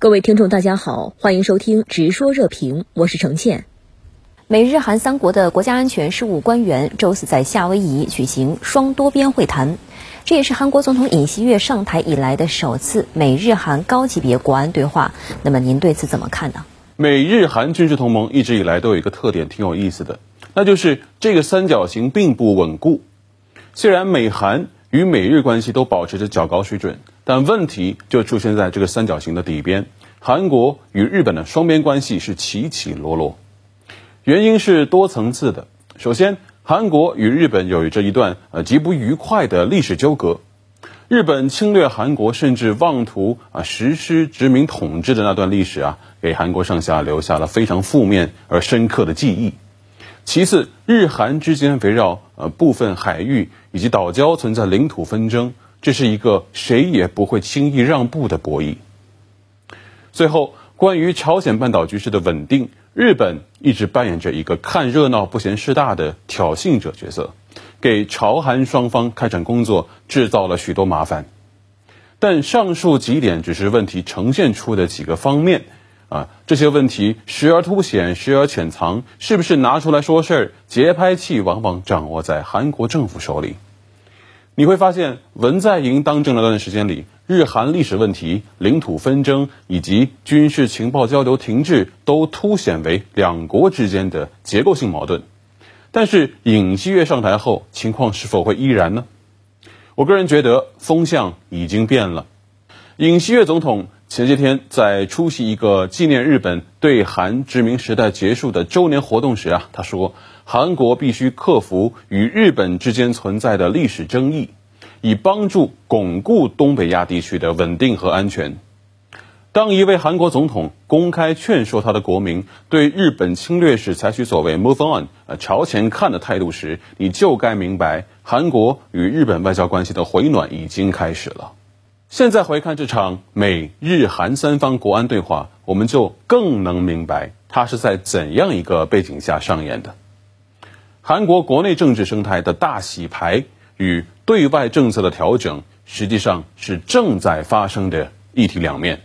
各位听众，大家好，欢迎收听《直说热评》，我是程倩。美日韩三国的国家安全事务官员周四在夏威夷举行双多边会谈，这也是韩国总统尹锡悦上台以来的首次美日韩高级别国安对话。那么您对此怎么看呢？美日韩军事同盟一直以来都有一个特点，挺有意思的，那就是这个三角形并不稳固。虽然美韩与美日关系都保持着较高水准。但问题就出现在这个三角形的底边，韩国与日本的双边关系是起起落落，原因是多层次的。首先，韩国与日本有着一段呃极不愉快的历史纠葛，日本侵略韩国甚至妄图啊实施殖民统治的那段历史啊，给韩国上下留下了非常负面而深刻的记忆。其次，日韩之间围绕呃部分海域以及岛礁存在领土纷争。这是一个谁也不会轻易让步的博弈。最后，关于朝鲜半岛局势的稳定，日本一直扮演着一个看热闹不嫌事大的挑衅者角色，给朝韩双方开展工作制造了许多麻烦。但上述几点只是问题呈现出的几个方面啊，这些问题时而凸显，时而潜藏，是不是拿出来说事儿？节拍器往往掌握在韩国政府手里。你会发现，文在寅当政那段时间里，日韩历史问题、领土纷争以及军事情报交流停滞，都凸显为两国之间的结构性矛盾。但是，尹锡悦上台后，情况是否会依然呢？我个人觉得，风向已经变了。尹锡悦总统前些天在出席一个纪念日本对韩殖民时代结束的周年活动时啊，他说。韩国必须克服与日本之间存在的历史争议，以帮助巩固东北亚地区的稳定和安全。当一位韩国总统公开劝说他的国民对日本侵略时采取所谓 “move on” 呃朝前看的态度时，你就该明白，韩国与日本外交关系的回暖已经开始了。现在回看这场美日韩三方国安对话，我们就更能明白它是在怎样一个背景下上演的。韩国国内政治生态的大洗牌与对外政策的调整，实际上是正在发生的一体两面。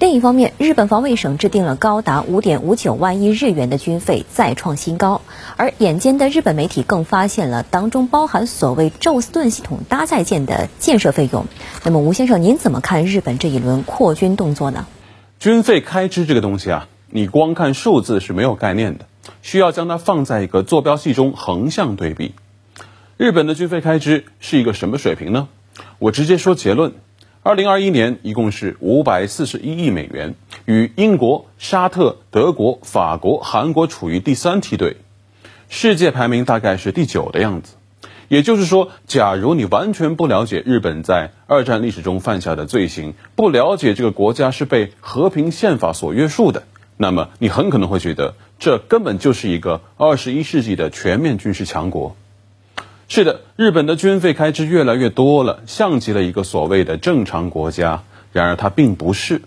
另一方面，日本防卫省制定了高达五点五九万亿日元的军费，再创新高。而眼尖的日本媒体更发现了当中包含所谓宙斯盾系统搭载舰的建设费用。那么，吴先生，您怎么看日本这一轮扩军动作呢？军费开支这个东西啊，你光看数字是没有概念的。需要将它放在一个坐标系中横向对比，日本的军费开支是一个什么水平呢？我直接说结论：二零二一年一共是五百四十一亿美元，与英国、沙特、德国、法国、韩国处于第三梯队，世界排名大概是第九的样子。也就是说，假如你完全不了解日本在二战历史中犯下的罪行，不了解这个国家是被和平宪法所约束的。那么你很可能会觉得，这根本就是一个二十一世纪的全面军事强国。是的，日本的军费开支越来越多了，像极了一个所谓的正常国家。然而它并不是，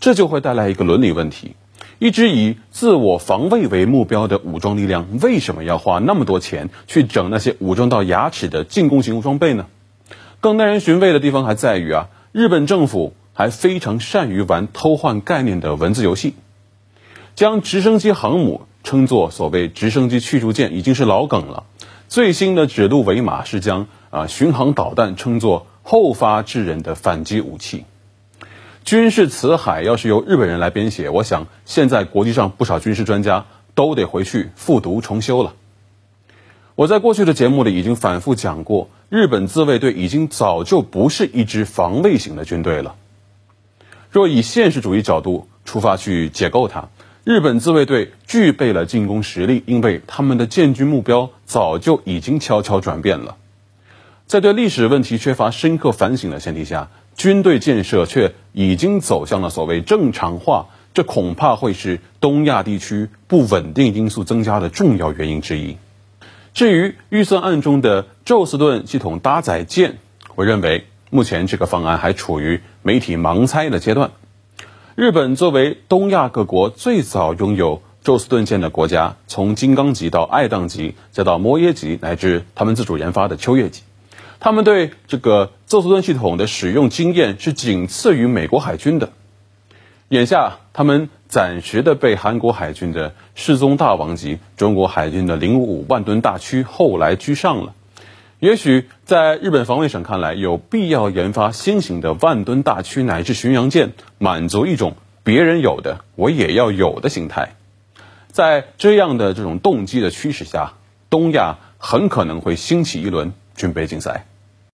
这就会带来一个伦理问题：一支以自我防卫为目标的武装力量，为什么要花那么多钱去整那些武装到牙齿的进攻型装备呢？更耐人寻味的地方还在于啊，日本政府还非常善于玩偷换概念的文字游戏。将直升机航母称作所谓直升机驱逐舰已经是老梗了。最新的指鹿为马是将啊巡航导弹称作后发制人的反击武器。军事辞海要是由日本人来编写，我想现在国际上不少军事专家都得回去复读重修了。我在过去的节目里已经反复讲过，日本自卫队已经早就不是一支防卫型的军队了。若以现实主义角度出发去解构它。日本自卫队具备了进攻实力，因为他们的建军目标早就已经悄悄转变了。在对历史问题缺乏深刻反省的前提下，军队建设却已经走向了所谓正常化，这恐怕会是东亚地区不稳定因素增加的重要原因之一。至于预算案中的宙斯盾系统搭载舰，我认为目前这个方案还处于媒体盲猜的阶段。日本作为东亚各国最早拥有宙斯盾舰的国家，从金刚级到爱宕级，再到摩耶级，乃至他们自主研发的秋叶级，他们对这个宙斯盾系统的使用经验是仅次于美国海军的。眼下他们暂时的被韩国海军的世宗大王级、中国海军的零五五万吨大驱后来居上了。也许在日本防卫省看来，有必要研发新型的万吨大驱乃至巡洋舰，满足一种别人有的我也要有的心态。在这样的这种动机的驱使下，东亚很可能会兴起一轮军备竞赛。